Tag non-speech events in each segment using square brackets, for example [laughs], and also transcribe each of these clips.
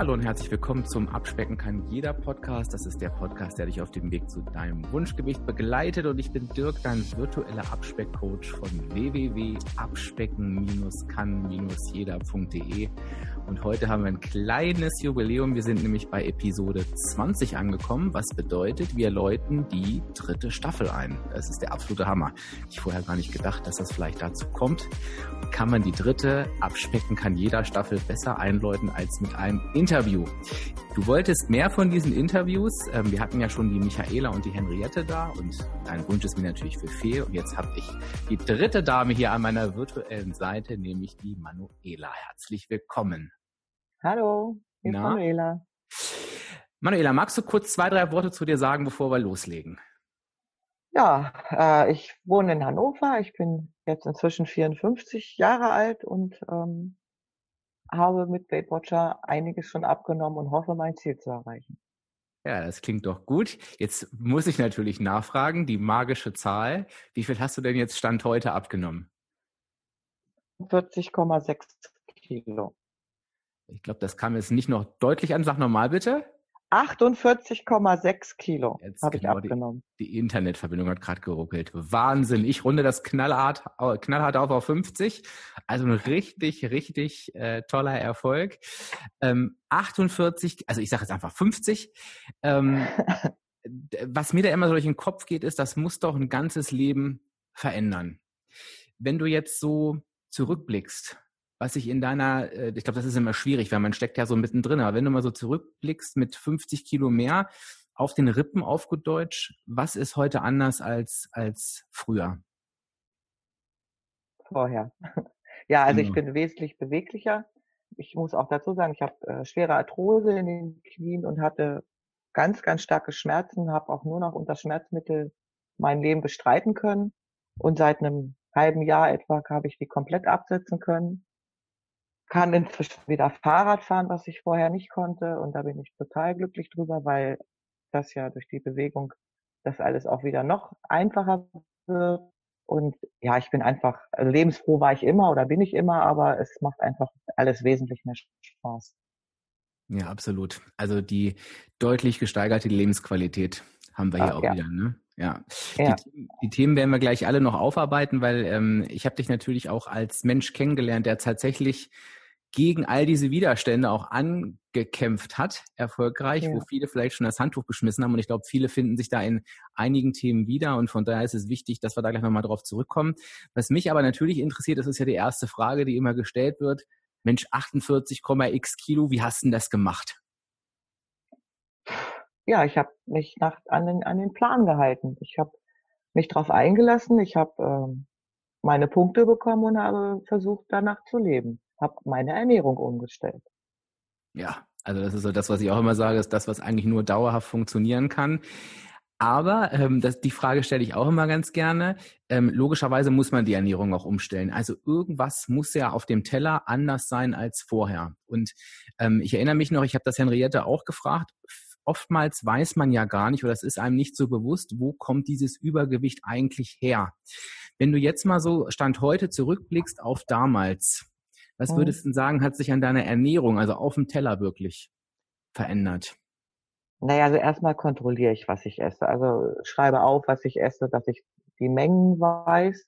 Hallo und herzlich willkommen zum Abspecken kann jeder Podcast. Das ist der Podcast, der dich auf dem Weg zu deinem Wunschgewicht begleitet. Und ich bin Dirk, dein virtueller Abspeckcoach von www.abspecken-kann-jeder.de. Und heute haben wir ein kleines Jubiläum. Wir sind nämlich bei Episode 20 angekommen, was bedeutet, wir läuten die dritte Staffel ein. Das ist der absolute Hammer. Ich vorher gar nicht gedacht, dass das vielleicht dazu kommt. Kann man die dritte Abspecken kann jeder Staffel besser einläuten als mit einem Interview. Du wolltest mehr von diesen Interviews. Ähm, wir hatten ja schon die Michaela und die Henriette da und dein Wunsch ist mir natürlich für Fee. Und jetzt habe ich die dritte Dame hier an meiner virtuellen Seite, nämlich die Manuela. Herzlich willkommen. Hallo, ich bin Manuela. Manuela, magst du kurz zwei, drei Worte zu dir sagen, bevor wir loslegen? Ja, äh, ich wohne in Hannover. Ich bin jetzt inzwischen 54 Jahre alt und ähm, habe mit Weight Watcher einiges schon abgenommen und hoffe, mein Ziel zu erreichen. Ja, das klingt doch gut. Jetzt muss ich natürlich nachfragen, die magische Zahl. Wie viel hast du denn jetzt Stand heute abgenommen? 40,6 Kilo. Ich glaube, das kam jetzt nicht noch deutlich an. Sag nochmal bitte. 48,6 Kilo habe ich genau, abgenommen. Die, die, Internetverbindung hat gerade geruckelt. Wahnsinn. Ich runde das knallhart, knallhart auf auf 50. Also ein richtig, richtig äh, toller Erfolg. Ähm, 48, also ich sage jetzt einfach 50. Ähm, was mir da immer so durch den Kopf geht, ist, das muss doch ein ganzes Leben verändern. Wenn du jetzt so zurückblickst, was sich in deiner, äh, ich glaube, das ist immer schwierig, weil man steckt ja so mittendrin, aber wenn du mal so zurückblickst mit 50 Kilo mehr auf den Rippen auf gut Deutsch, was ist heute anders als, als früher? Vorher. [laughs] Ja, also ich bin wesentlich beweglicher. Ich muss auch dazu sagen, ich habe äh, schwere Arthrose in den Knien und hatte ganz, ganz starke Schmerzen, habe auch nur noch unter Schmerzmittel mein Leben bestreiten können. Und seit einem halben Jahr etwa habe ich die komplett absetzen können kann inzwischen wieder Fahrrad fahren, was ich vorher nicht konnte. Und da bin ich total glücklich drüber, weil das ja durch die Bewegung das alles auch wieder noch einfacher wird. Und ja, ich bin einfach, also lebensfroh war ich immer oder bin ich immer, aber es macht einfach alles wesentlich mehr Spaß. Ja, absolut. Also die deutlich gesteigerte Lebensqualität haben wir hier ah, auch ja. wieder, ne? Ja. ja. Die, die, Themen werden wir gleich alle noch aufarbeiten, weil ähm, ich habe dich natürlich auch als Mensch kennengelernt, der tatsächlich gegen all diese Widerstände auch angekämpft hat, erfolgreich, ja. wo viele vielleicht schon das Handtuch geschmissen haben. Und ich glaube, viele finden sich da in einigen Themen wieder. Und von daher ist es wichtig, dass wir da gleich nochmal drauf zurückkommen. Was mich aber natürlich interessiert, das ist ja die erste Frage, die immer gestellt wird. Mensch, 48,x Kilo, wie hast du denn das gemacht? Ja, ich habe mich nach, an, den, an den Plan gehalten. Ich habe mich darauf eingelassen. Ich habe ähm, meine Punkte bekommen und habe versucht, danach zu leben habe meine Ernährung umgestellt. Ja, also das ist so das, was ich auch immer sage, ist das, was eigentlich nur dauerhaft funktionieren kann. Aber ähm, das, die Frage stelle ich auch immer ganz gerne. Ähm, logischerweise muss man die Ernährung auch umstellen. Also irgendwas muss ja auf dem Teller anders sein als vorher. Und ähm, ich erinnere mich noch, ich habe das Henriette auch gefragt. Oftmals weiß man ja gar nicht oder es ist einem nicht so bewusst, wo kommt dieses Übergewicht eigentlich her. Wenn du jetzt mal so Stand heute zurückblickst auf damals, was würdest du sagen, hat sich an deiner Ernährung, also auf dem Teller wirklich verändert? Naja, also erstmal kontrolliere ich, was ich esse. Also schreibe auf, was ich esse, dass ich die Mengen weiß.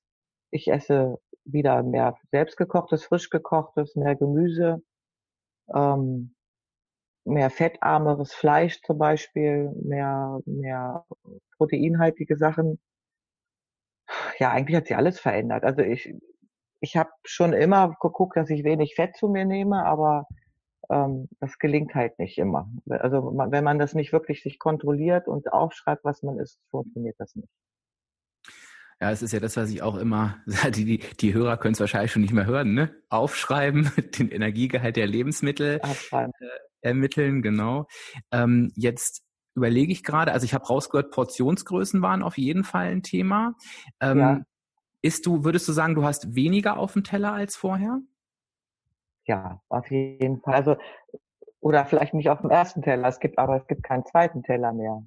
Ich esse wieder mehr selbstgekochtes, frisch gekochtes, mehr Gemüse, ähm, mehr fettarmeres Fleisch zum Beispiel, mehr, mehr proteinhaltige Sachen. Ja, eigentlich hat sich alles verändert. Also ich, ich habe schon immer geguckt, dass ich wenig Fett zu mir nehme, aber ähm, das gelingt halt nicht immer. Also wenn man das nicht wirklich sich kontrolliert und aufschreibt, was man isst, funktioniert das nicht. Ja, es ist ja das, was ich auch immer, die, die, die Hörer können es wahrscheinlich schon nicht mehr hören, ne? Aufschreiben, [laughs] den Energiegehalt der Lebensmittel äh, ermitteln, genau. Ähm, jetzt überlege ich gerade, also ich habe rausgehört, Portionsgrößen waren auf jeden Fall ein Thema. Ähm, ja. Ist du, würdest du sagen, du hast weniger auf dem Teller als vorher? Ja, auf jeden Fall. Also, oder vielleicht nicht auf dem ersten Teller. Es gibt, aber es gibt keinen zweiten Teller mehr.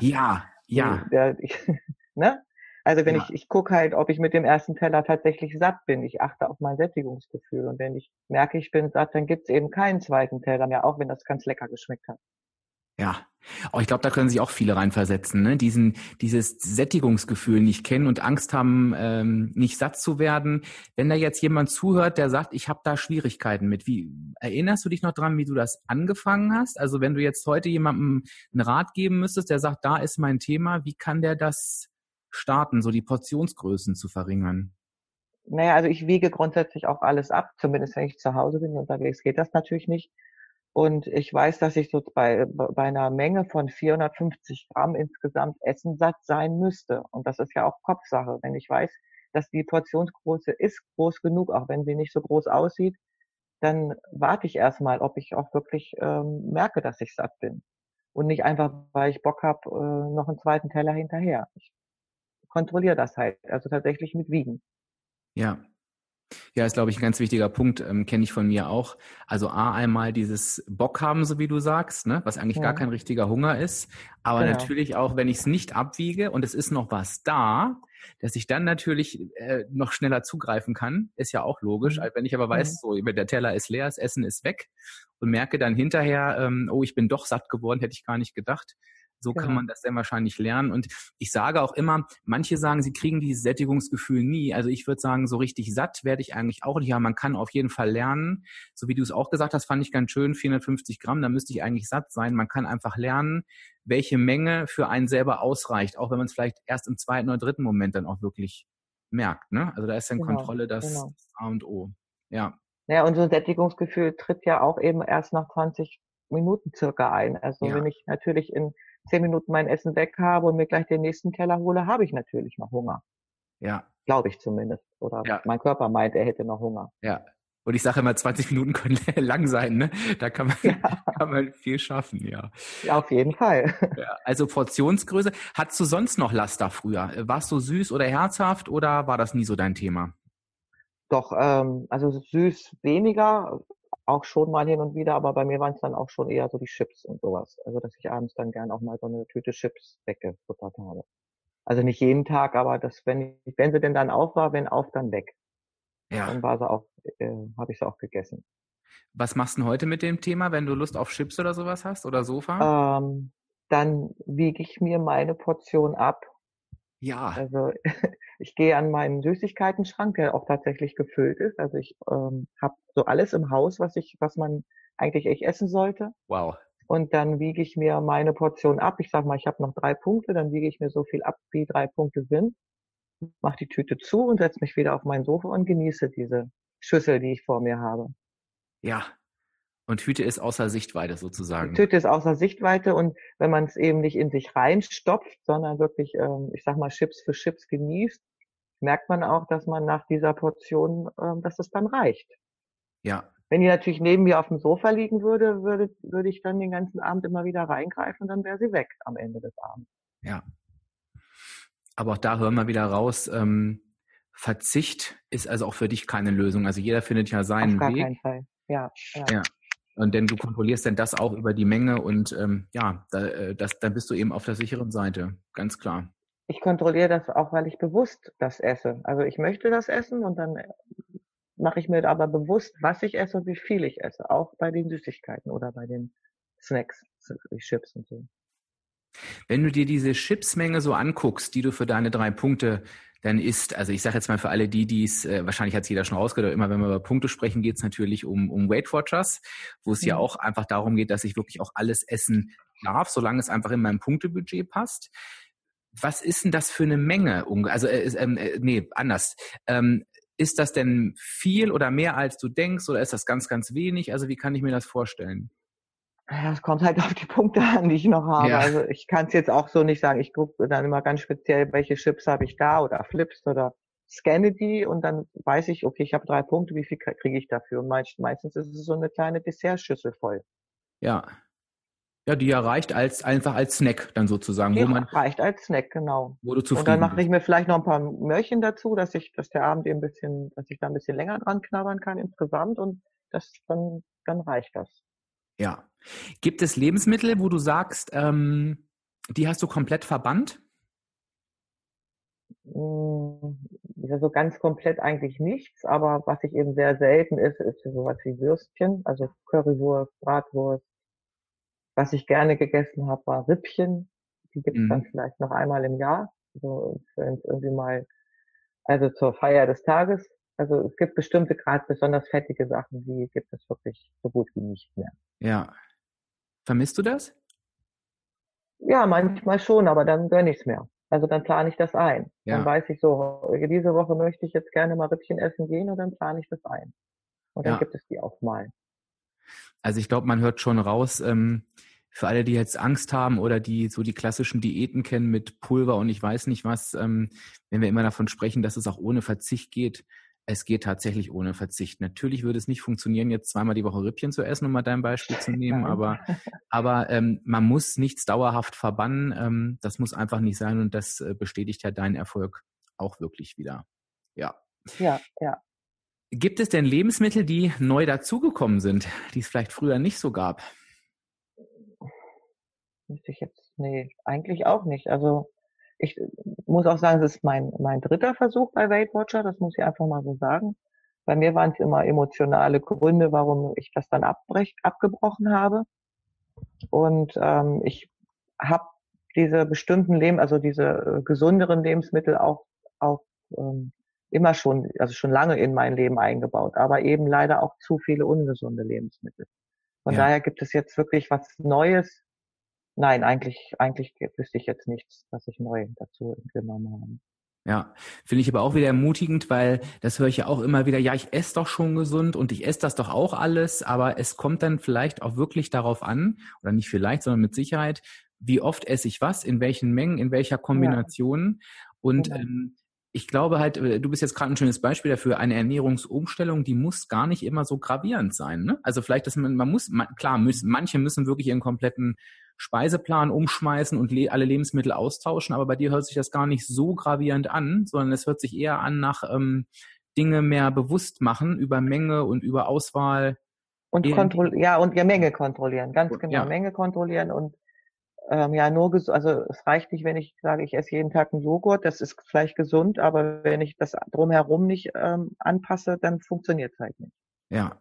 Ja, [laughs] ja. Ich, [laughs] ne? Also wenn ja. ich, ich gucke halt, ob ich mit dem ersten Teller tatsächlich satt bin. Ich achte auf mein Sättigungsgefühl. Und wenn ich merke, ich bin satt, dann gibt's eben keinen zweiten Teller mehr, auch wenn das ganz lecker geschmeckt hat. Ja, oh, ich glaube, da können sich auch viele reinversetzen, ne? Diesen, dieses Sättigungsgefühl nicht kennen und Angst haben, ähm, nicht satt zu werden. Wenn da jetzt jemand zuhört, der sagt, ich habe da Schwierigkeiten mit, wie erinnerst du dich noch dran, wie du das angefangen hast? Also wenn du jetzt heute jemandem einen Rat geben müsstest, der sagt, da ist mein Thema, wie kann der das starten, so die Portionsgrößen zu verringern? Naja, also ich wiege grundsätzlich auch alles ab, zumindest wenn ich zu Hause bin. Unterwegs geht das natürlich nicht. Und ich weiß, dass ich so bei, bei einer Menge von 450 Gramm insgesamt Essensatt sein müsste. Und das ist ja auch Kopfsache. Wenn ich weiß, dass die Portionsgröße ist groß genug, auch wenn sie nicht so groß aussieht, dann warte ich erstmal, ob ich auch wirklich ähm, merke, dass ich satt bin. Und nicht einfach, weil ich Bock habe, äh, noch einen zweiten Teller hinterher. Ich kontrolliere das halt, also tatsächlich mit Wiegen. Ja, ja, ist, glaube ich, ein ganz wichtiger Punkt, ähm, kenne ich von mir auch. Also A, einmal dieses Bock haben, so wie du sagst, ne, was eigentlich ja. gar kein richtiger Hunger ist. Aber genau. natürlich auch, wenn ich es nicht abwiege und es ist noch was da, dass ich dann natürlich äh, noch schneller zugreifen kann, ist ja auch logisch. Mhm. Wenn ich aber weiß, mhm. so, der Teller ist leer, das Essen ist weg und merke dann hinterher, ähm, oh, ich bin doch satt geworden, hätte ich gar nicht gedacht, so genau. kann man das dann wahrscheinlich lernen. Und ich sage auch immer, manche sagen, sie kriegen dieses Sättigungsgefühl nie. Also ich würde sagen, so richtig satt werde ich eigentlich auch nicht. Ja, man kann auf jeden Fall lernen. So wie du es auch gesagt hast, fand ich ganz schön, 450 Gramm, da müsste ich eigentlich satt sein. Man kann einfach lernen, welche Menge für einen selber ausreicht, auch wenn man es vielleicht erst im zweiten oder dritten Moment dann auch wirklich merkt. Ne? Also da ist dann genau, Kontrolle das genau. A und O. Ja. Ja, und so ein Sättigungsgefühl tritt ja auch eben erst nach 20 Minuten circa ein. Also ja. wenn ich natürlich in zehn Minuten mein Essen weg habe und mir gleich den nächsten Teller hole, habe ich natürlich noch Hunger. Ja. Glaube ich zumindest. Oder ja. mein Körper meint, er hätte noch Hunger. Ja. Und ich sage immer, 20 Minuten können [laughs] lang sein, ne? Da kann man, ja. [laughs] kann man viel schaffen, ja. Ja, auf jeden Fall. [laughs] Ja, also Portionsgröße. Hattest du sonst noch Laster früher? Warst du süß oder herzhaft oder war das nie so dein Thema? Doch, ähm, also süß weniger, auch schon mal hin und wieder, aber bei mir waren es dann auch schon eher so die Chips und sowas. Also dass ich abends dann gern auch mal so eine Tüte Chips weggefuttert habe. Also nicht jeden Tag, aber das, wenn, wenn sie denn dann auf war, wenn auf, dann weg. Ja. Dann war sie auch, äh, habe ich sie auch gegessen. Was machst du denn heute mit dem Thema, wenn du Lust auf Chips oder sowas hast oder Sofa? Ähm, dann wiege ich mir meine Portion ab. Ja. Also [laughs] ich gehe an meinen Süßigkeiten-Schrank, der auch tatsächlich gefüllt ist. Also ich ähm, habe so alles im Haus, was ich, was man eigentlich echt essen sollte. Wow. Und dann wiege ich mir meine Portion ab. Ich sag mal, ich habe noch drei Punkte, dann wiege ich mir so viel ab, wie drei Punkte sind, mache die Tüte zu und setze mich wieder auf mein Sofa und genieße diese Schüssel, die ich vor mir habe. Ja, und Hüte ist außer Sichtweite sozusagen. Tüte ist außer Sichtweite und wenn man es eben nicht in sich reinstopft, sondern wirklich, ähm, ich sag mal, Chips für Chips genießt, merkt man auch, dass man nach dieser Portion, ähm, dass es dann reicht. Ja. Wenn die natürlich neben mir auf dem Sofa liegen würde, würde, würde ich dann den ganzen Abend immer wieder reingreifen und dann wäre sie weg am Ende des Abends. Ja. Aber auch da hören wir wieder raus, ähm, Verzicht ist also auch für dich keine Lösung. Also jeder findet ja seinen Auf gar Weg. Keinen Fall. Ja, ja. ja. Und denn du kontrollierst denn das auch über die Menge und ähm, ja, da, äh, das, dann bist du eben auf der sicheren Seite, ganz klar. Ich kontrolliere das auch, weil ich bewusst das esse. Also ich möchte das essen und dann äh, mache ich mir aber bewusst, was ich esse und wie viel ich esse, auch bei den Süßigkeiten oder bei den Snacks, wie Chips und so. Wenn du dir diese Chipsmenge so anguckst, die du für deine drei Punkte dann ist, also ich sage jetzt mal für alle die, die es, äh, wahrscheinlich hat es jeder schon rausgehört, immer wenn wir über Punkte sprechen, geht es natürlich um, um Weight Watchers, wo es mhm. ja auch einfach darum geht, dass ich wirklich auch alles essen darf, solange es einfach in meinem Punktebudget passt. Was ist denn das für eine Menge? Also, äh, ähm, äh, nee, anders. Ähm, ist das denn viel oder mehr als du denkst oder ist das ganz, ganz wenig? Also wie kann ich mir das vorstellen? Ja, es kommt halt auf die Punkte an, die ich noch habe. Ja. Also ich kann es jetzt auch so nicht sagen. Ich gucke dann immer ganz speziell, welche Chips habe ich da oder Flips oder scanne die und dann weiß ich, okay, ich habe drei Punkte, wie viel kriege ich dafür? Und meistens ist es so eine kleine Dessertschüssel voll. Ja. Ja, die ja reicht als einfach als Snack dann sozusagen. Die wo man, reicht als Snack, genau. Wo du zufrieden Und dann mache ich mir vielleicht noch ein paar Möhrchen dazu, dass ich, dass der Abend eben ein bisschen, dass ich da ein bisschen länger dran knabbern kann insgesamt und das dann, dann reicht das. Ja. Gibt es Lebensmittel, wo du sagst, ähm, die hast du komplett verbannt? Ja, so ganz komplett eigentlich nichts, aber was ich eben sehr selten ist, ist sowas wie Würstchen, also Currywurst, Bratwurst. Was ich gerne gegessen habe, war Rippchen. Die gibt es mhm. dann vielleicht noch einmal im Jahr, so wenn es irgendwie mal, also zur Feier des Tages. Also es gibt bestimmte, gerade besonders fettige Sachen, die gibt es wirklich so gut wie nicht mehr. Ja. Vermisst du das? Ja, manchmal schon, aber dann gönne ich es mir. Also dann plane ich das ein. Ja. Dann weiß ich so, diese Woche möchte ich jetzt gerne mal Rippchen essen gehen und dann plane ich das ein. Und dann ja. gibt es die auch mal. Also ich glaube, man hört schon raus, ähm, für alle, die jetzt Angst haben oder die so die klassischen Diäten kennen mit Pulver und ich weiß nicht was, ähm, wenn wir immer davon sprechen, dass es auch ohne Verzicht geht, es geht tatsächlich ohne Verzicht. Natürlich würde es nicht funktionieren, jetzt zweimal die Woche Rippchen zu essen, um mal dein Beispiel zu nehmen, aber, [laughs] aber ähm, man muss nichts dauerhaft verbannen. Ähm, das muss einfach nicht sein und das äh, bestätigt ja deinen Erfolg auch wirklich wieder. Ja. Ja, ja. Gibt es denn Lebensmittel, die neu dazugekommen sind, die es vielleicht früher nicht so gab? Müsste ich jetzt, nee, eigentlich auch nicht. Also ich muss auch sagen, es ist mein, mein dritter Versuch bei Weight Watcher, das muss ich einfach mal so sagen. Bei mir waren es immer emotionale Gründe, warum ich das dann abbrech, abgebrochen habe. Und ähm, ich habe diese bestimmten Leben, also diese äh, gesünderen Lebensmittel auch, auch ähm, immer schon, also schon lange in mein Leben eingebaut, aber eben leider auch zu viele ungesunde Lebensmittel. Von ja. daher gibt es jetzt wirklich was Neues, Nein, eigentlich, eigentlich wüsste ich jetzt nichts, was ich neu dazu genommen habe. Ja, finde ich aber auch wieder ermutigend, weil das höre ich ja auch immer wieder, ja, ich esse doch schon gesund und ich esse das doch auch alles, aber es kommt dann vielleicht auch wirklich darauf an, oder nicht vielleicht, sondern mit Sicherheit, wie oft esse ich was, in welchen Mengen, in welcher Kombination. Ja. Und genau. ähm, ich glaube halt, äh, du bist jetzt gerade ein schönes Beispiel dafür, eine Ernährungsumstellung, die muss gar nicht immer so gravierend sein. Ne? Also vielleicht, dass man, man muss, man, klar, müssen, manche müssen wirklich ihren kompletten Speiseplan umschmeißen und le alle Lebensmittel austauschen, aber bei dir hört sich das gar nicht so gravierend an, sondern es hört sich eher an nach ähm, Dinge mehr bewusst machen über Menge und über Auswahl. Und kontroll ja, und ja, Menge kontrollieren, ganz genau, ja. Menge kontrollieren und ähm, ja, nur also es reicht nicht, wenn ich sage, ich esse jeden Tag einen Joghurt, das ist vielleicht gesund, aber wenn ich das drumherum nicht ähm, anpasse, dann funktioniert es halt nicht. Ja,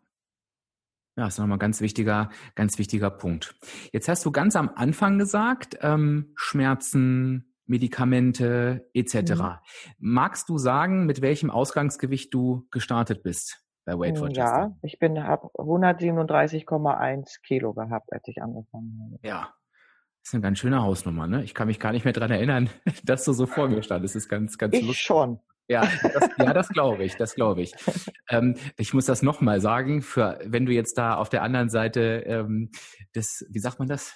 ja, das ist nochmal ein ganz wichtiger, ganz wichtiger Punkt. Jetzt hast du ganz am Anfang gesagt, ähm, Schmerzen, Medikamente etc. Mhm. Magst du sagen, mit welchem Ausgangsgewicht du gestartet bist bei Weight Watchers? Ja, ich bin habe 137,1 Kilo gehabt, als ich angefangen habe. Ja, das ist eine ganz schöne Hausnummer, ne? Ich kann mich gar nicht mehr dran erinnern, [laughs] dass du so vor mir standest. Das ist ganz, ganz ich lustig. schon. Ja, das, ja, das glaube ich, das glaube ich. Ähm, ich muss das nochmal sagen, für wenn du jetzt da auf der anderen Seite ähm, des, wie sagt man das,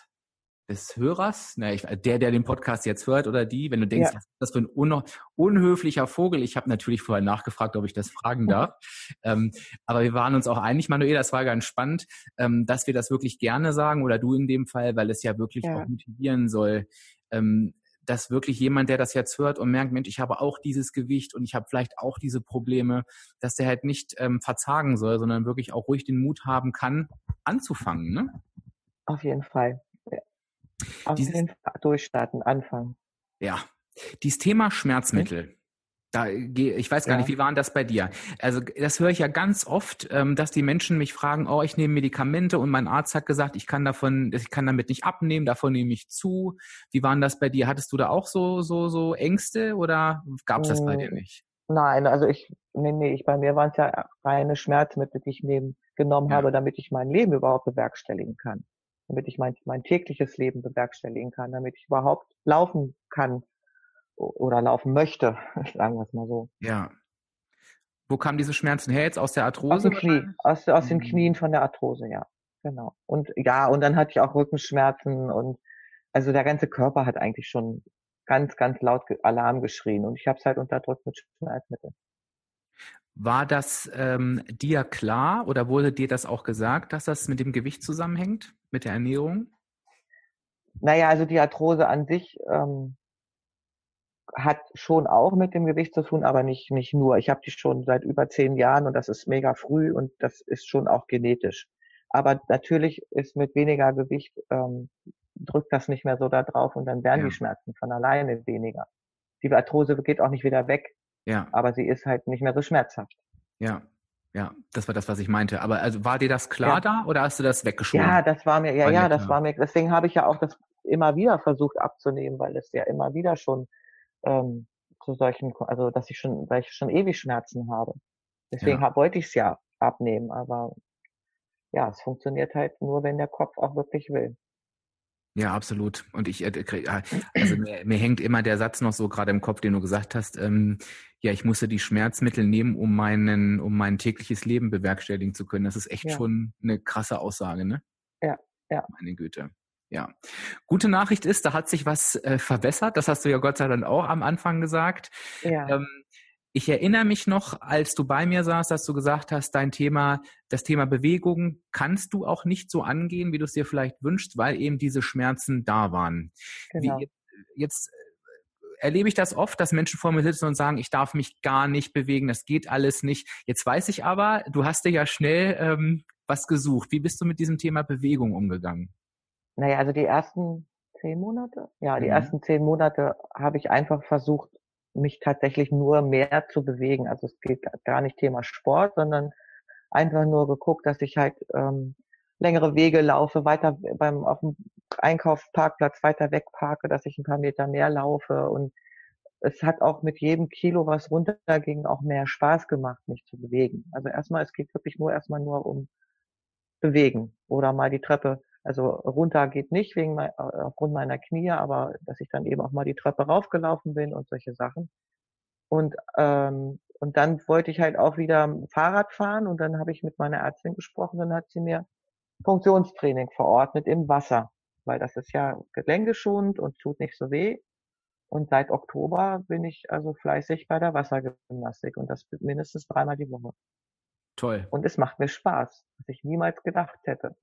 des Hörers, na, ich, der, der den Podcast jetzt hört oder die, wenn du denkst, ja. was ist das für ein un unhöflicher Vogel? Ich habe natürlich vorher nachgefragt, ob ich das fragen darf. ähm, aber wir waren uns auch einig, Manuel, das war ganz spannend, ähm, dass wir das wirklich gerne sagen oder du in dem Fall, weil es ja wirklich ja. auch motivieren soll, ähm, dass wirklich jemand, der das jetzt hört und merkt, Mensch, ich habe auch dieses Gewicht und ich habe vielleicht auch diese Probleme, dass der halt nicht ähm, verzagen soll, sondern wirklich auch ruhig den Mut haben kann, anzufangen. Ne? Auf jeden Fall. Auf Dieses, jeden Fall durchstarten, anfangen. Ja. Dieses Thema Schmerzmittel. Da, ich weiß gar ja. nicht, wie waren das bei dir? Also das höre ich ja ganz oft, ähm, dass die Menschen mich fragen, oh, ich nehme Medikamente und mein Arzt hat gesagt, ich kann davon, ich kann damit nicht abnehmen, davon nehme ich zu. Wie waren das bei dir? Hattest du da auch so so so Ängste oder gab es das bei dir hm, nicht? Nein, also ich, nee, nee, ich, bei mir waren es ja reine Schmerzmittel, die ich neben, genommen ja. habe, damit ich mein Leben überhaupt bewerkstelligen kann. Damit ich mein, mein tägliches Leben bewerkstelligen kann, damit ich überhaupt laufen kann oder laufen möchte, [laughs] sagen wir es mal so. Ja. Wo kamen diese Schmerzen her jetzt? Aus der Arthrose? Aus dem Knie, aus, aus den mhm. Knien von der Arthrose, ja. Genau. Und ja, und dann hatte ich auch Rückenschmerzen und also der ganze Körper hat eigentlich schon ganz, ganz laut Alarm geschrien und ich habe es halt unterdrückt mit Schmerzmitteln. War das ähm, dir klar oder wurde dir das auch gesagt, dass das mit dem Gewicht zusammenhängt, mit der Ernährung? Naja, also die Arthrose an sich ähm, hat schon auch mit dem Gewicht zu tun, aber nicht, nicht nur. Ich habe die schon seit über zehn Jahren und das ist mega früh und das ist schon auch genetisch. Aber natürlich ist mit weniger Gewicht, ähm, drückt das nicht mehr so da drauf und dann werden ja. die Schmerzen von alleine weniger. die Arthrose geht auch nicht wieder weg. Ja. Aber sie ist halt nicht mehr so schmerzhaft. Ja. Ja, das war das, was ich meinte. Aber also war dir das klar ja. da oder hast du das weggeschoben? Ja, das war mir, ja, ja, das war mir, deswegen habe ich ja auch das immer wieder versucht abzunehmen, weil es ja immer wieder schon ähm, zu solchen, also dass ich schon, weil ich schon ewig Schmerzen habe. Deswegen ja. hab, wollte ich es ja abnehmen, aber ja, es funktioniert halt nur, wenn der Kopf auch wirklich will. Ja, absolut. Und ich, äh, äh, also mir, mir, hängt immer der Satz noch so gerade im Kopf, den du gesagt hast. Ähm, ja, ich musste die Schmerzmittel nehmen, um meinen, um mein tägliches Leben bewerkstelligen zu können. Das ist echt ja. schon eine krasse Aussage, ne? Ja, ja. Meine Güte. Ja. Gute Nachricht ist, da hat sich was äh, verbessert. Das hast du ja Gott sei Dank auch am Anfang gesagt. Ja. Ähm, ich erinnere mich noch, als du bei mir saßt, dass du gesagt hast, dein Thema, das Thema Bewegung kannst du auch nicht so angehen, wie du es dir vielleicht wünschst, weil eben diese Schmerzen da waren. Genau. Wie, jetzt äh, erlebe ich das oft, dass Menschen vor mir sitzen und sagen, ich darf mich gar nicht bewegen, das geht alles nicht. Jetzt weiß ich aber, du hast dir ja schnell ähm, was gesucht. Wie bist du mit diesem Thema Bewegung umgegangen? Naja, also die ersten zehn Monate, ja, die mhm. ersten zehn Monate habe ich einfach versucht, mich tatsächlich nur mehr zu bewegen. Also es geht gar nicht Thema Sport, sondern einfach nur geguckt, dass ich halt ähm, längere Wege laufe, weiter beim auf dem Einkaufsparkplatz weiter weg parke, dass ich ein paar Meter mehr laufe und es hat auch mit jedem Kilo, was runterging, auch mehr Spaß gemacht, mich zu bewegen. Also erstmal, es geht wirklich nur erstmal nur um bewegen oder mal die Treppe also runter geht nicht wegen mein, aufgrund meiner Knie, aber dass ich dann eben auch mal die Treppe raufgelaufen bin und solche Sachen. Und ähm, und dann wollte ich halt auch wieder Fahrrad fahren und dann habe ich mit meiner Ärztin gesprochen, dann hat sie mir Funktionstraining verordnet im Wasser, weil das ist ja gelenkeschonend und tut nicht so weh. Und seit Oktober bin ich also fleißig bei der Wassergymnastik und das mindestens dreimal die Woche. Toll. Und es macht mir Spaß, was ich niemals gedacht hätte.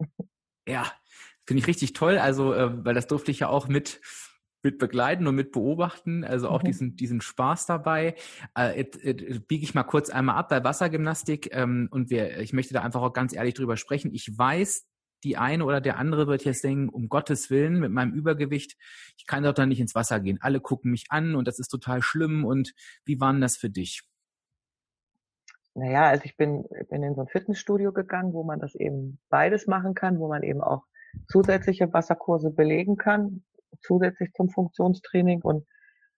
Ja, finde ich richtig toll. Also, äh, weil das durfte ich ja auch mit mit begleiten und mit beobachten, also auch mhm. diesen, diesen Spaß dabei. Äh, jetzt, jetzt biege ich mal kurz einmal ab bei Wassergymnastik ähm, und wir, ich möchte da einfach auch ganz ehrlich drüber sprechen. Ich weiß, die eine oder der andere wird jetzt denken, um Gottes Willen, mit meinem Übergewicht, ich kann doch da nicht ins Wasser gehen. Alle gucken mich an und das ist total schlimm. Und wie war denn das für dich? Naja, also ich bin, bin in so ein Fitnessstudio gegangen, wo man das eben beides machen kann, wo man eben auch zusätzliche Wasserkurse belegen kann, zusätzlich zum Funktionstraining. Und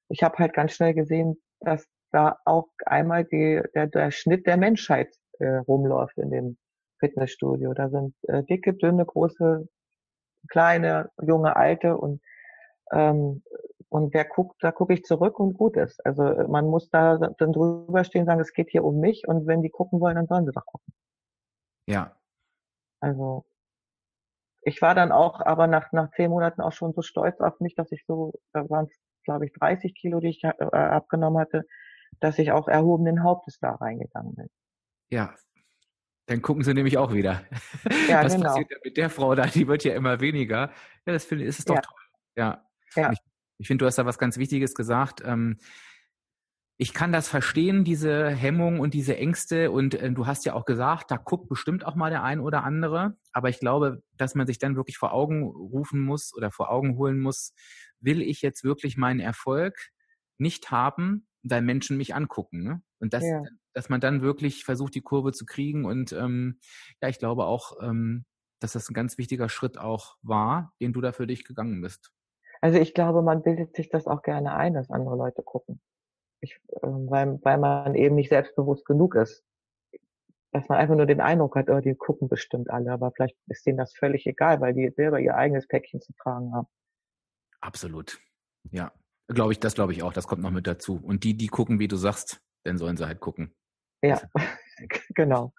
ich habe halt ganz schnell gesehen, dass da auch einmal die, der, der Schnitt der Menschheit äh, rumläuft in dem Fitnessstudio. Da sind äh, dicke, dünne, große, kleine, junge, alte und ähm, und wer guckt, da gucke ich zurück und gut ist. Also man muss da dann drüber stehen und sagen, es geht hier um mich und wenn die gucken wollen, dann sollen sie doch gucken. Ja. Also ich war dann auch, aber nach, nach zehn Monaten auch schon so stolz auf mich, dass ich so, da waren es, glaube ich, 30 Kilo, die ich äh, abgenommen hatte, dass ich auch erhobenen Hauptes da reingegangen bin. Ja, dann gucken sie nämlich auch wieder. Ja, [laughs] Was genau. passiert mit der Frau da? Die wird ja immer weniger. Ja, das finde ich, ist es doch ja. toll. Ja. ja. Ich, ich finde, du hast da was ganz Wichtiges gesagt. Ähm, ich kann das verstehen, diese Hemmung und diese Ängste. Und äh, du hast ja auch gesagt, da guckt bestimmt auch mal der ein oder andere. Aber ich glaube, dass man sich dann wirklich vor Augen rufen muss oder vor Augen holen muss, will ich jetzt wirklich meinen Erfolg nicht haben, weil Menschen mich angucken. Ne? Und das, ja. dass man dann wirklich versucht, die Kurve zu kriegen. Und ähm, ja, ich glaube auch, ähm, dass das ein ganz wichtiger Schritt auch war, den du da für dich gegangen bist. Also ich glaube, man bildet sich das auch gerne ein, dass andere Leute gucken. Ich, äh, weil, weil man eben nicht selbstbewusst genug ist. Dass man einfach nur den Eindruck hat, oh, die gucken bestimmt alle, aber vielleicht ist denen das völlig egal, weil die selber ihr eigenes Päckchen zu tragen haben. Absolut. Ja. Glaube ich, das glaube ich auch, das kommt noch mit dazu. Und die, die gucken, wie du sagst, dann sollen sie halt gucken. Ja, [laughs] genau.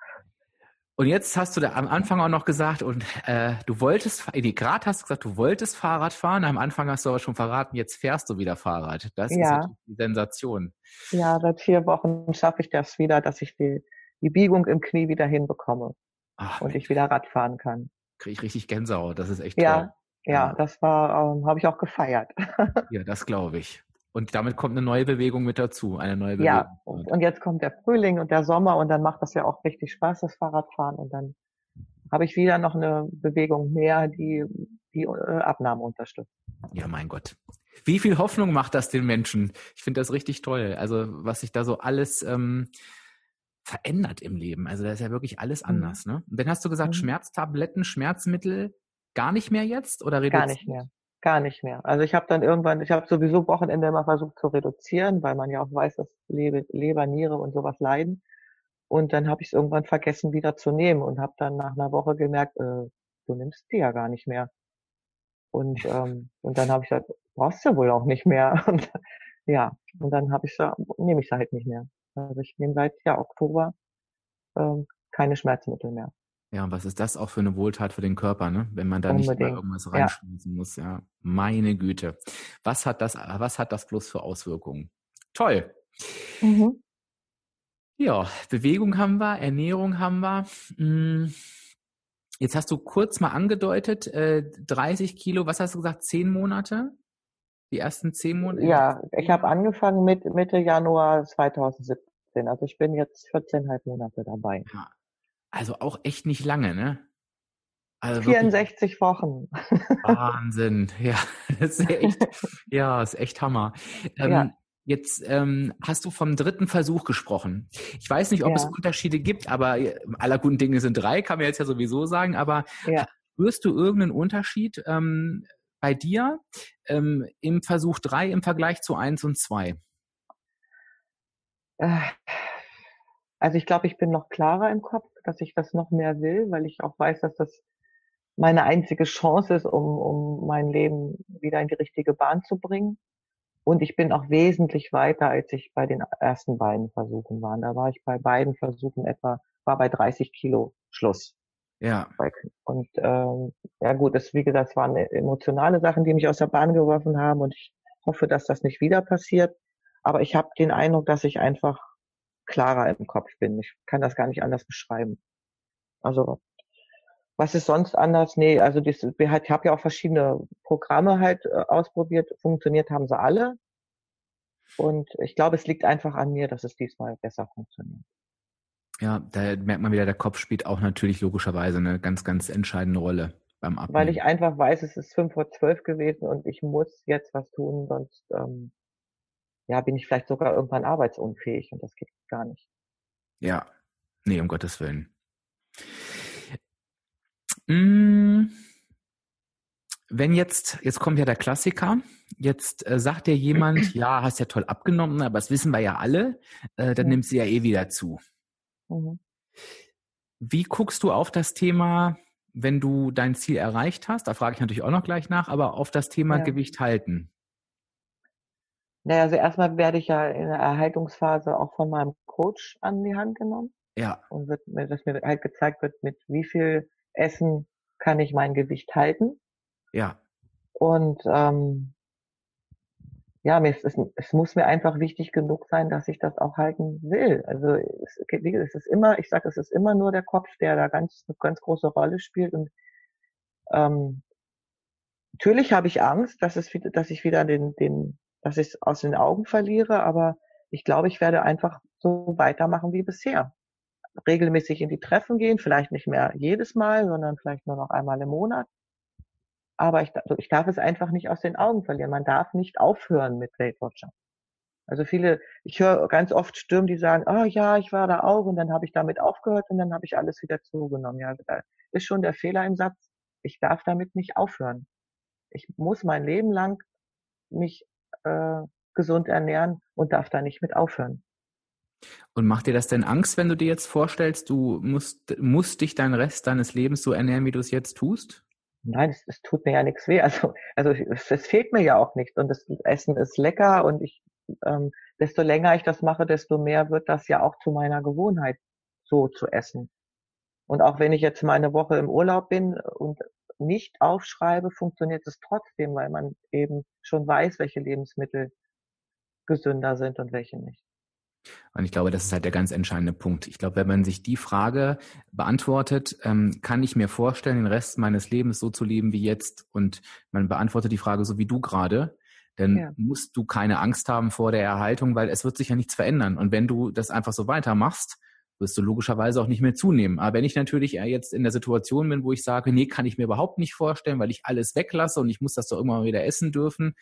Und jetzt hast du da am Anfang auch noch gesagt, und äh, du wolltest, nee, gerade hast du gesagt, du wolltest Fahrrad fahren. Am Anfang hast du aber schon verraten, jetzt fährst du wieder Fahrrad. Das ja. ist die Sensation. Ja, seit vier Wochen schaffe ich das wieder, dass ich die, die Biegung im Knie wieder hinbekomme Ach, und ich wieder Rad fahren kann. Kriege ich richtig Gänsehaut. Das ist echt ja, toll. Ja, ja, das war, ähm, habe ich auch gefeiert. [laughs] ja, das glaube ich. Und damit kommt eine neue Bewegung mit dazu, eine neue Bewegung. Ja, und jetzt kommt der Frühling und der Sommer und dann macht das ja auch richtig Spaß, das Fahrradfahren. Und dann habe ich wieder noch eine Bewegung mehr, die die äh, Abnahme unterstützt. Ja, mein Gott. Wie viel Hoffnung macht das den Menschen? Ich finde das richtig toll. Also was sich da so alles ähm, verändert im Leben. Also da ist ja wirklich alles mhm. anders. Ne? Und dann hast du gesagt, mhm. Schmerztabletten, Schmerzmittel gar nicht mehr jetzt oder reduziert? Gar nicht mehr. Gar nicht mehr. Also ich habe dann irgendwann, ich habe sowieso Wochenende immer versucht zu reduzieren, weil man ja auch weiß, dass Leber, Niere und sowas leiden. Und dann habe ich es irgendwann vergessen wieder zu nehmen und habe dann nach einer Woche gemerkt, äh, du nimmst die ja gar nicht mehr. Und ähm, und dann habe ich gesagt, brauchst du wohl auch nicht mehr. [laughs] Und ja, und dann habe ich nehme ich sie halt nicht mehr. Also ich nehme seit ja Oktober ähm, keine Schmerzmittel mehr. Ja, und was ist das auch für eine Wohltat für den Körper, ne? Wenn man da Unbedingt. nicht mal irgendwas reinschmeißen ja. muss, ja. Meine Güte. Was hat das, was hat das bloß für Auswirkungen? Toll. Mhm. Ja, Bewegung haben wir, Ernährung haben wir. Hm. Jetzt hast du kurz mal angedeutet, äh, 30 Kilo, was hast du gesagt, zehn Monate? Die ersten zehn Monate? Ja, ich habe angefangen mit Mitte Januar 2017. Also ich bin jetzt 14,5 Monate dabei. Ja, also auch echt nicht lange, ne? Also 64 Wochen. [laughs] Wahnsinn, ja, [laughs] das ist echt, ja, ist echt Hammer. Ähm, ja. Jetzt ähm, hast du vom dritten Versuch gesprochen. Ich weiß nicht, ob ja. es Unterschiede gibt, aber äh, aller guten Dinge sind drei, kann man jetzt ja sowieso sagen. Aber ja. spürst du irgendeinen Unterschied ähm, bei dir ähm, im Versuch drei im Vergleich zu eins und zwei? Äh, also ich glaube, ich bin noch klarer im Kopf, dass ich das noch mehr will, weil ich auch weiß, dass das meine einzige Chance ist, um, um mein Leben wieder in die richtige Bahn zu bringen. Und ich bin auch wesentlich weiter, als ich bei den ersten beiden Versuchen war. Da war ich bei beiden Versuchen etwa, war bei 30 Kilo Schluss. Ja. Und ähm, ja gut, das wie gesagt, es waren emotionale Sachen, die mich aus der Bahn geworfen haben und ich hoffe, dass das nicht wieder passiert. Aber ich habe den Eindruck, dass ich einfach klarer im Kopf bin. Ich kann das gar nicht anders beschreiben. Also was ist sonst anders? Nee, also ich habe ja auch verschiedene Programme halt äh, ausprobiert. Funktioniert haben sie alle. Und ich glaube, es liegt einfach an mir, dass es diesmal besser funktioniert. Ja, da merkt man wieder, der Kopf spielt auch natürlich logischerweise eine ganz, ganz entscheidende Rolle beim Abnehmen. Weil ich einfach weiß, es ist fünf vor zwölf gewesen und ich muss jetzt was tun, sonst ähm, ja, bin ich vielleicht sogar irgendwann arbeitsunfähig und das geht gar nicht. Ja, nee, um Gottes Willen. Hm, wenn jetzt, jetzt kommt ja der Klassiker, jetzt äh, sagt dir jemand, [clears throat] ja, hast ja toll abgenommen, aber das wissen wir ja alle, äh, dann mhm. nimmt sie ja eh wieder zu. Mhm. Wie guckst du auf das Thema, wenn du dein Ziel erreicht hast? Da frage ich natürlich auch noch gleich nach, aber auf das Thema ja. Gewicht halten. Naja, also erstmal werde ich ja in der Erhaltungsphase auch von meinem Coach an die Hand genommen. Ja. Und wird mir, dass mir halt gezeigt wird, mit wie viel Essen kann ich mein Gewicht halten. Ja. Und ähm, ja, mir ist, es, es muss mir einfach wichtig genug sein, dass ich das auch halten will. Also es, es ist immer, ich sage, es ist immer nur der Kopf, der da ganz eine ganz große Rolle spielt. Und ähm, natürlich habe ich Angst, dass es dass ich wieder den, den dass ich es aus den Augen verliere, aber ich glaube, ich werde einfach so weitermachen wie bisher. Regelmäßig in die Treffen gehen, vielleicht nicht mehr jedes Mal, sondern vielleicht nur noch einmal im Monat. Aber ich, ich darf es einfach nicht aus den Augen verlieren. Man darf nicht aufhören mit Watcher. Also viele, ich höre ganz oft Stimmen, die sagen, oh ja, ich war da auch und dann habe ich damit aufgehört und dann habe ich alles wieder zugenommen. Ja, da ist schon der Fehler im Satz. Ich darf damit nicht aufhören. Ich muss mein Leben lang mich äh, gesund ernähren und darf da nicht mit aufhören. Und macht dir das denn Angst, wenn du dir jetzt vorstellst, du musst, musst dich deinen Rest deines Lebens so ernähren, wie du es jetzt tust? Nein, es, es tut mir ja nichts weh. [laughs] Also, also es, es fehlt mir ja auch nichts und das Essen ist lecker und ich, ähm, desto länger ich das mache, desto mehr wird das ja auch zu meiner Gewohnheit, so zu essen. Und auch wenn ich jetzt mal eine Woche im Urlaub bin und nicht aufschreibe, funktioniert es trotzdem, weil man eben schon weiß, welche Lebensmittel gesünder sind und welche nicht. Und ich glaube, das ist halt der ganz entscheidende Punkt. Ich glaube, wenn man sich die Frage beantwortet, ähm, kann ich mir vorstellen, den Rest meines Lebens so zu leben wie jetzt? Und man beantwortet die Frage so wie du gerade, dann ja. musst du keine Angst haben vor der Erhaltung, weil es wird sich ja nichts verändern. Und wenn du das einfach so weitermachst, wirst du logischerweise auch nicht mehr zunehmen. Aber wenn ich natürlich jetzt in der Situation bin, wo ich sage, nee, kann ich mir überhaupt nicht vorstellen, weil ich alles weglasse und ich muss das doch irgendwann mal wieder essen dürfen,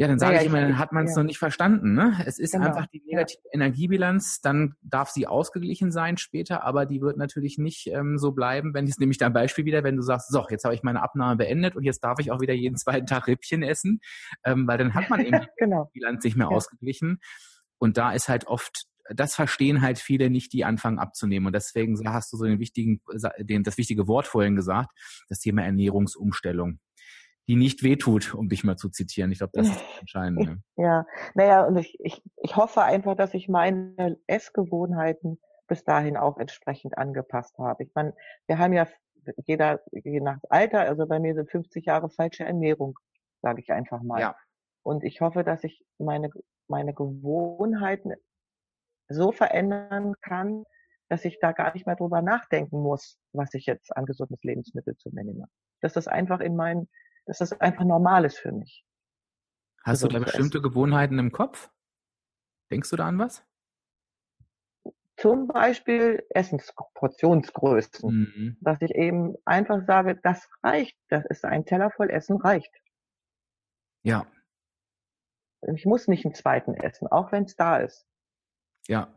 Ja, dann sage naja, ich immer, dann hat man es ja. noch nicht verstanden. Ne? Es ist genau. einfach die negative ja. Energiebilanz, dann darf sie ausgeglichen sein später, aber die wird natürlich nicht ähm, so bleiben, wenn [laughs] es nämlich dein Beispiel wieder, wenn du sagst, so, jetzt habe ich meine Abnahme beendet und jetzt darf ich auch wieder jeden [laughs] zweiten Tag Rippchen essen, ähm, weil dann hat man eben [laughs] genau. die Bilanz nicht mehr ja. ausgeglichen. Und da ist halt oft das verstehen halt viele nicht, die anfangen abzunehmen. Und deswegen hast du so den wichtigen, den, das wichtige Wort vorhin gesagt, das Thema Ernährungsumstellung die nicht wehtut, um dich mal zu zitieren. Ich glaube, das ist [laughs] das Entscheidende. Ja, naja, und ich, ich, ich hoffe einfach, dass ich meine Essgewohnheiten bis dahin auch entsprechend angepasst habe. Ich meine, wir haben ja jeder, je nach Alter, also bei mir sind 50 Jahre falsche Ernährung, sage ich einfach mal. Ja. Und ich hoffe, dass ich meine, meine Gewohnheiten so verändern kann, dass ich da gar nicht mehr drüber nachdenken muss, was ich jetzt an gesundes Lebensmittel zu mir nehme. Dass das einfach in meinen dass das einfach normal ist für mich. Hast du da bestimmte Gewohnheiten im Kopf? Denkst du da an was? Zum Beispiel Essensportionsgrößen. Mhm. Dass ich eben einfach sage, das reicht, das ist ein Teller voll Essen reicht. Ja. Ich muss nicht einen zweiten essen, auch wenn es da ist. Ja.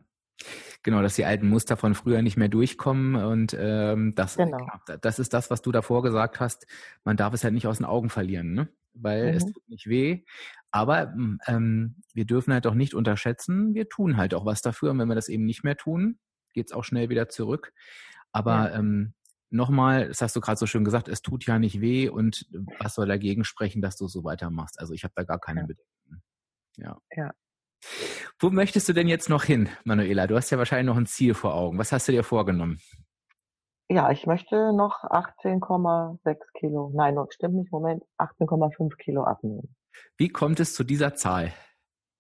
Genau, dass die alten Muster von früher nicht mehr durchkommen und ähm, das, genau. das ist das, was du davor gesagt hast. Man darf es halt nicht aus den Augen verlieren, ne? weil mhm. es tut nicht weh. Aber ähm, wir dürfen halt auch nicht unterschätzen, wir tun halt auch was dafür. Und wenn wir das eben nicht mehr tun, geht's auch schnell wieder zurück. Aber ja. ähm, nochmal, das hast du gerade so schön gesagt, es tut ja nicht weh und was soll dagegen sprechen, dass du so weitermachst? Also ich habe da gar keine ja. Bedenken. Ja. ja. Wo möchtest du denn jetzt noch hin, Manuela? Du hast ja wahrscheinlich noch ein Ziel vor Augen. Was hast du dir vorgenommen? Ja, ich möchte noch 18,6 Kilo, nein, stimmt nicht, Moment, 18,5 Kilo abnehmen. Wie kommt es zu dieser Zahl?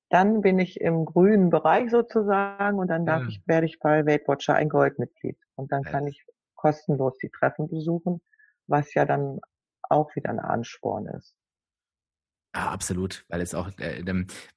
Dann bin ich im grünen Bereich sozusagen und dann darf ja. ich, werde ich bei Weight Watcher ein Goldmitglied. Und dann kann ich kostenlos die Treffen besuchen, was ja dann auch wieder ein Ansporn ist. Ja, absolut, weil es auch, äh,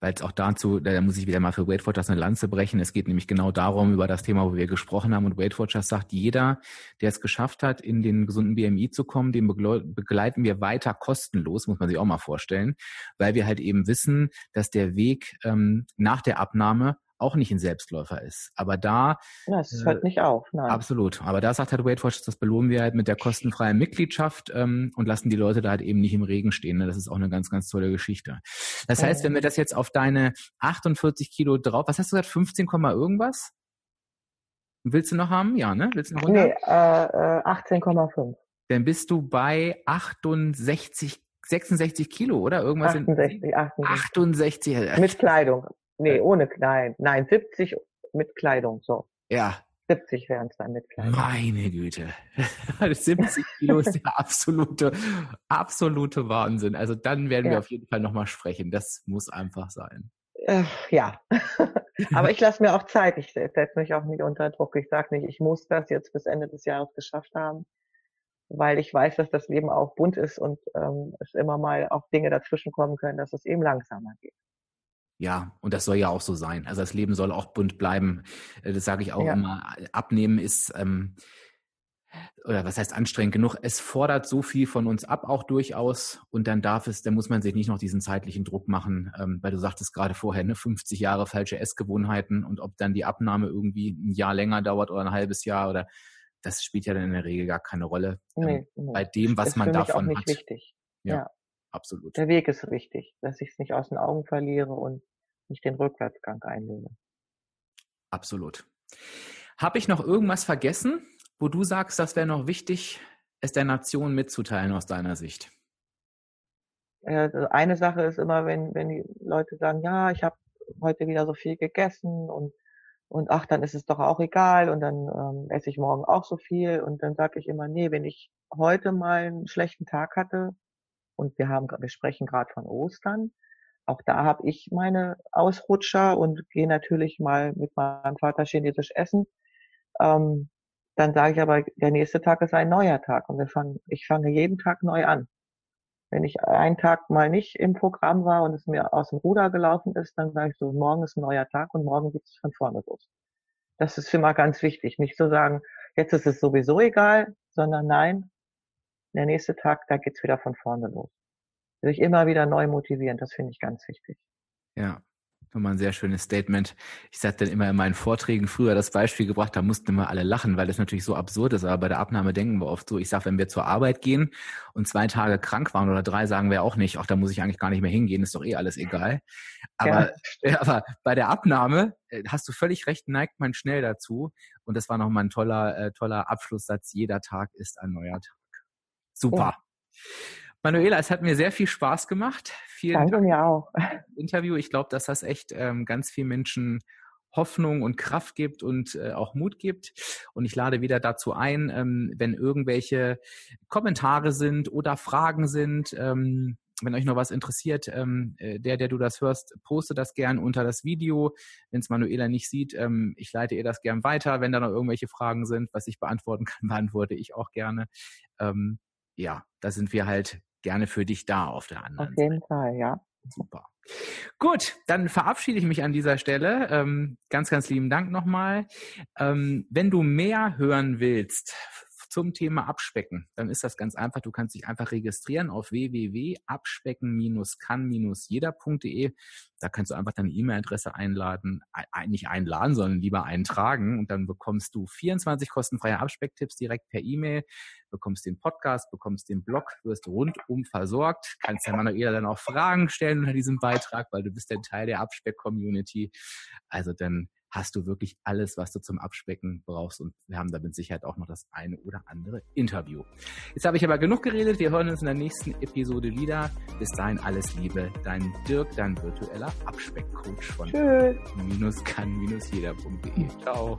weil es auch dazu, da muss ich wieder mal für Weight Watchers eine Lanze brechen. Es geht nämlich genau darum, über das Thema, wo wir gesprochen haben. Und Weight Watchers sagt, jeder, der es geschafft hat, in den gesunden BMI zu kommen, den begleiten wir weiter kostenlos, muss man sich auch mal vorstellen, weil wir halt eben wissen, dass der Weg ähm, nach der Abnahme auch nicht ein Selbstläufer ist. Aber da. Ja, es äh, hört nicht auf. Nein. Absolut. Aber da sagt halt Weight Watchers, das belohnen wir halt mit der kostenfreien Mitgliedschaft ähm, und lassen die Leute da halt eben nicht im Regen stehen. Ne? Das ist auch eine ganz, ganz tolle Geschichte. Das heißt, wenn wir das jetzt auf deine 48 Kilo drauf, was hast du gesagt, 15, irgendwas? Willst du noch haben? Ja, ne? Willst du noch runter? Nee, äh, 18,5. Äh, Dann bist du bei 68 66 Kilo, oder? Irgendwas 68, in 68. 68. Mit Kleidung. Nee, ohne Kleid. Nein, 70 mit Kleidung, so. Ja. 70 wären es dann mit Kleidung. Meine Güte. [laughs] 70 Kilo ist der absolute, absolute Wahnsinn. Also dann werden ja. wir auf jeden Fall nochmal sprechen. Das muss einfach sein. Äh, ja. [laughs] Aber ich lasse mir auch Zeit. Ich setze mich auch nicht unter Druck. Ich sage nicht, ich muss das jetzt bis Ende des Jahres geschafft haben, weil ich weiß, dass das Leben auch bunt ist und ähm, es immer mal auch Dinge dazwischen kommen können, dass es eben langsamer geht. Ja, und das soll ja auch so sein. Also das Leben soll auch bunt bleiben. Äh, das sage ich auch ja. immer. Abnehmen ist, ähm, oder was heißt anstrengend genug? Es fordert so viel von uns ab, auch durchaus. Und dann darf es, dann muss man sich nicht noch diesen zeitlichen Druck machen, ähm, weil du sagtest gerade vorher, ne, 50 Jahre falsche Essgewohnheiten und ob dann die Abnahme irgendwie ein Jahr länger dauert oder ein halbes Jahr oder das spielt ja dann in der Regel gar keine Rolle. Ähm, nee, nee. Bei dem, was man davon hat. Wichtig. Ja. ja absolut. Der Weg ist wichtig, dass ich es nicht aus den Augen verliere und nicht den Rückwärtsgang einlege. Absolut. Habe ich noch irgendwas vergessen, wo du sagst, das wäre noch wichtig, es der Nation mitzuteilen aus deiner Sicht? Also eine Sache ist immer, wenn, wenn die Leute sagen, ja, ich habe heute wieder so viel gegessen und und ach, dann ist es doch auch egal und dann ähm, esse ich morgen auch so viel und dann sage ich immer, nee, wenn ich heute mal einen schlechten Tag hatte, und wir haben, wir sprechen gerade von Ostern. Auch da habe ich meine Ausrutscher und gehe natürlich mal mit meinem Vater chinesisch essen. Ähm, dann sage ich aber, der nächste Tag ist ein neuer Tag und wir fangen, ich fange jeden Tag neu an. Wenn ich einen Tag mal nicht im Programm war und es mir aus dem Ruder gelaufen ist, dann sage ich so, morgen ist ein neuer Tag und morgen geht es von vorne los. Das ist für mal ganz wichtig, nicht zu sagen, jetzt ist es sowieso egal, sondern nein, der nächste Tag, da geht's wieder von vorne los. sich immer wieder neu motivieren. Das finde ich ganz wichtig. Ja, Nochmal ein sehr schönes Statement. Ich sage dann immer in meinen Vorträgen früher das Beispiel gebracht, da mussten immer alle lachen, weil das natürlich so absurd ist. Aber bei der Abnahme denken wir oft so. Ich sage, wenn wir zur Arbeit gehen und zwei Tage krank waren oder drei, sagen wir auch nicht, ach, da muss ich eigentlich gar nicht mehr hingehen, ist doch eh alles egal. Aber, ja. [laughs] aber bei der Abnahme äh, hast du völlig recht, neigt man schnell dazu. Und das war nochmal ein toller, äh, toller Abschlusssatz. Jeder Tag ist ein neuer Tag. Super. Oh. Manuela, es hat mir sehr viel Spaß gemacht. Vielen Danke Dank mir auch. Interview. Ich glaube, dass das echt ähm, ganz vielen Menschen Hoffnung und Kraft gibt und äh, auch Mut gibt. Und ich lade wieder dazu ein, ähm, wenn irgendwelche Kommentare sind oder Fragen sind, ähm, wenn euch noch was interessiert, ähm, äh, der, der du das hörst, poste das gern unter das Video. Wenn es Manuela nicht sieht, ähm, ich leite ihr das gern weiter. Wenn da noch irgendwelche Fragen sind, was ich beantworten kann, [laughs] beantworte ich auch gerne. Ähm, ja, da sind wir halt gerne für dich da auf der anderen Auf jeden Seite. Fall, ja. Super. Gut, dann verabschiede ich mich an dieser Stelle. Ähm, ganz, ganz lieben Dank nochmal. Ähm, wenn du mehr hören willst zum Thema Abspecken, dann ist das ganz einfach. Du kannst dich einfach registrieren auf www.abspecken-kann-jeder.de. Da kannst du einfach deine E-Mail-Adresse einladen, nicht einladen, sondern lieber eintragen und dann bekommst du 24 kostenfreie Abspecktipps direkt per E-Mail, bekommst den Podcast, bekommst den Blog, wirst rundum versorgt, kannst der Manuela dann auch Fragen stellen unter diesem Beitrag, weil du bist ein Teil der Abspeck-Community. Also dann hast du wirklich alles, was du zum Abspecken brauchst. Und wir haben da mit Sicherheit auch noch das eine oder andere Interview. Jetzt habe ich aber genug geredet. Wir hören uns in der nächsten Episode wieder. Bis dahin alles Liebe. Dein Dirk, dein virtueller Abspeckcoach von minus kann minus jeder.de. Ciao.